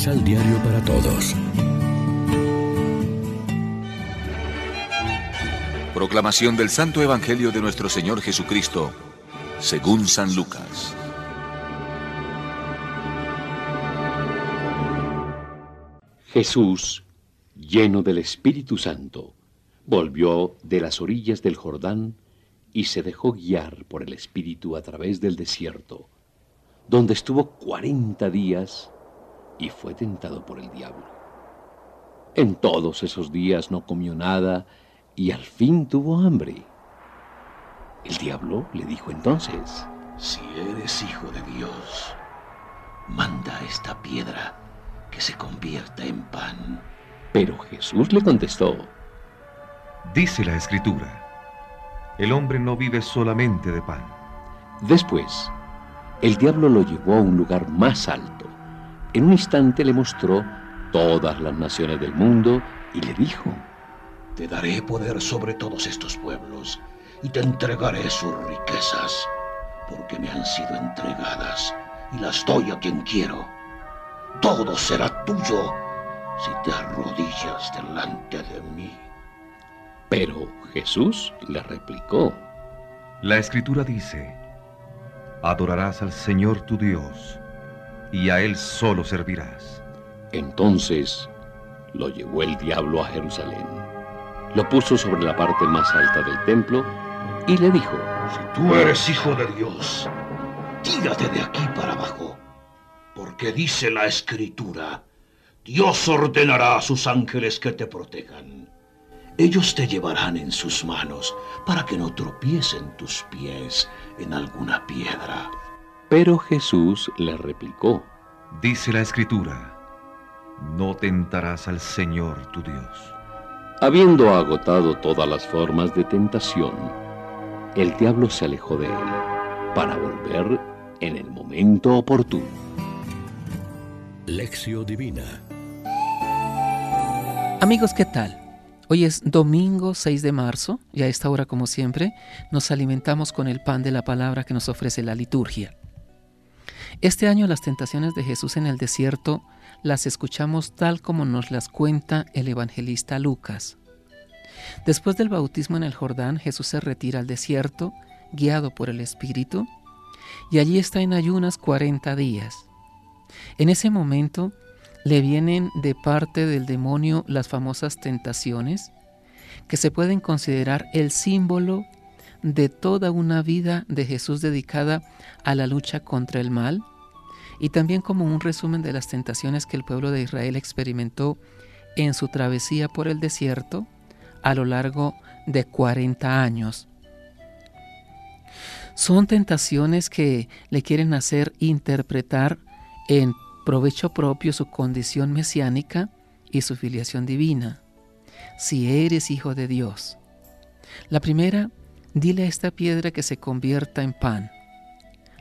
Misal Diario para Todos. Proclamación del Santo Evangelio de nuestro Señor Jesucristo, según San Lucas. Jesús, lleno del Espíritu Santo, volvió de las orillas del Jordán y se dejó guiar por el Espíritu a través del desierto, donde estuvo cuarenta días y fue tentado por el diablo. En todos esos días no comió nada y al fin tuvo hambre. El diablo le dijo entonces, Si eres hijo de Dios, manda esta piedra que se convierta en pan. Pero Jesús le contestó, Dice la Escritura, el hombre no vive solamente de pan. Después, el diablo lo llevó a un lugar más alto. En un instante le mostró todas las naciones del mundo y le dijo, Te daré poder sobre todos estos pueblos y te entregaré sus riquezas, porque me han sido entregadas y las doy a quien quiero. Todo será tuyo si te arrodillas delante de mí. Pero Jesús le replicó, La Escritura dice, Adorarás al Señor tu Dios, y a Él solo servirás. Entonces lo llevó el diablo a Jerusalén, lo puso sobre la parte más alta del templo y le dijo, Si tú eres hijo de Dios, tírate de aquí para abajo, porque dice la Escritura, Dios ordenará a sus ángeles que te protejan. Ellos te llevarán en sus manos para que no tropiecen tus pies en alguna piedra. Pero Jesús le replicó, Dice la Escritura, no tentarás al Señor tu Dios. Habiendo agotado todas las formas de tentación, el diablo se alejó de él para volver en el momento oportuno. Lección Divina. Amigos, ¿qué tal? Hoy es domingo 6 de marzo y a esta hora, como siempre, nos alimentamos con el pan de la palabra que nos ofrece la liturgia. Este año las tentaciones de Jesús en el desierto las escuchamos tal como nos las cuenta el evangelista Lucas. Después del bautismo en el Jordán, Jesús se retira al desierto, guiado por el Espíritu, y allí está en ayunas 40 días. En ese momento le vienen de parte del demonio las famosas tentaciones, que se pueden considerar el símbolo de toda una vida de Jesús dedicada a la lucha contra el mal, y también como un resumen de las tentaciones que el pueblo de Israel experimentó en su travesía por el desierto a lo largo de 40 años. Son tentaciones que le quieren hacer interpretar en provecho propio su condición mesiánica y su filiación divina. Si eres hijo de Dios. La primera, dile a esta piedra que se convierta en pan.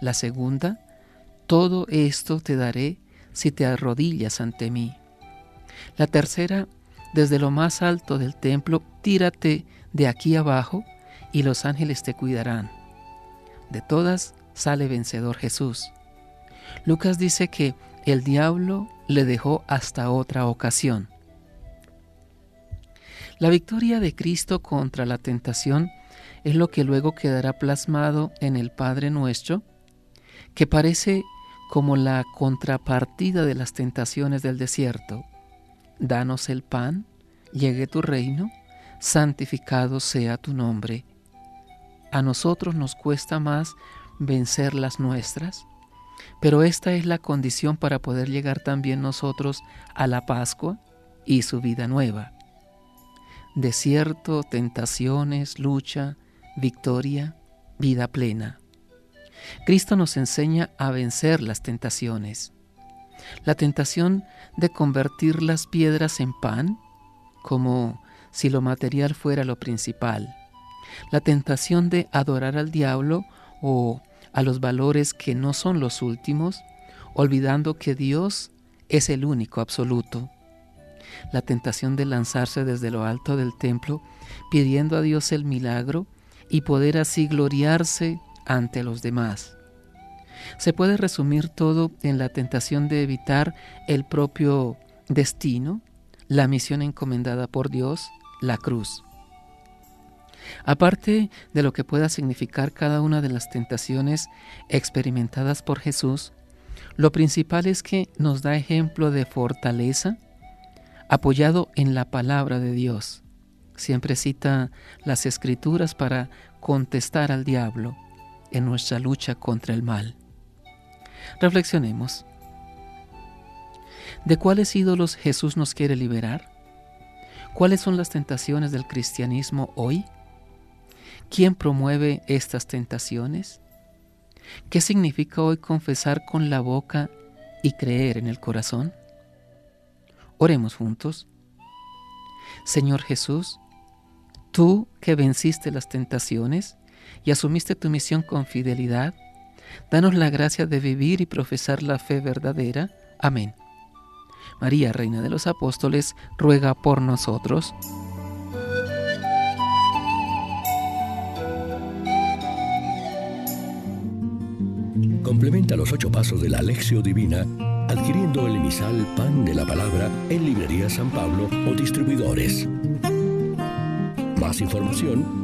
La segunda, todo esto te daré si te arrodillas ante mí. La tercera, desde lo más alto del templo, tírate de aquí abajo y los ángeles te cuidarán. De todas sale vencedor Jesús. Lucas dice que el diablo le dejó hasta otra ocasión. La victoria de Cristo contra la tentación es lo que luego quedará plasmado en el Padre nuestro, que parece como la contrapartida de las tentaciones del desierto. Danos el pan, llegue tu reino, santificado sea tu nombre. A nosotros nos cuesta más vencer las nuestras, pero esta es la condición para poder llegar también nosotros a la Pascua y su vida nueva. Desierto, tentaciones, lucha, victoria, vida plena. Cristo nos enseña a vencer las tentaciones. La tentación de convertir las piedras en pan, como si lo material fuera lo principal. La tentación de adorar al diablo o a los valores que no son los últimos, olvidando que Dios es el único absoluto. La tentación de lanzarse desde lo alto del templo, pidiendo a Dios el milagro y poder así gloriarse ante los demás. Se puede resumir todo en la tentación de evitar el propio destino, la misión encomendada por Dios, la cruz. Aparte de lo que pueda significar cada una de las tentaciones experimentadas por Jesús, lo principal es que nos da ejemplo de fortaleza apoyado en la palabra de Dios. Siempre cita las escrituras para contestar al diablo en nuestra lucha contra el mal. Reflexionemos. ¿De cuáles ídolos Jesús nos quiere liberar? ¿Cuáles son las tentaciones del cristianismo hoy? ¿Quién promueve estas tentaciones? ¿Qué significa hoy confesar con la boca y creer en el corazón? Oremos juntos. Señor Jesús, tú que venciste las tentaciones y asumiste tu misión con fidelidad, danos la gracia de vivir y profesar la fe verdadera. Amén. María, Reina de los Apóstoles, ruega por nosotros. Complementa los ocho pasos de la Alexio Divina adquiriendo el emisal Pan de la Palabra en Librería San Pablo o distribuidores. Más información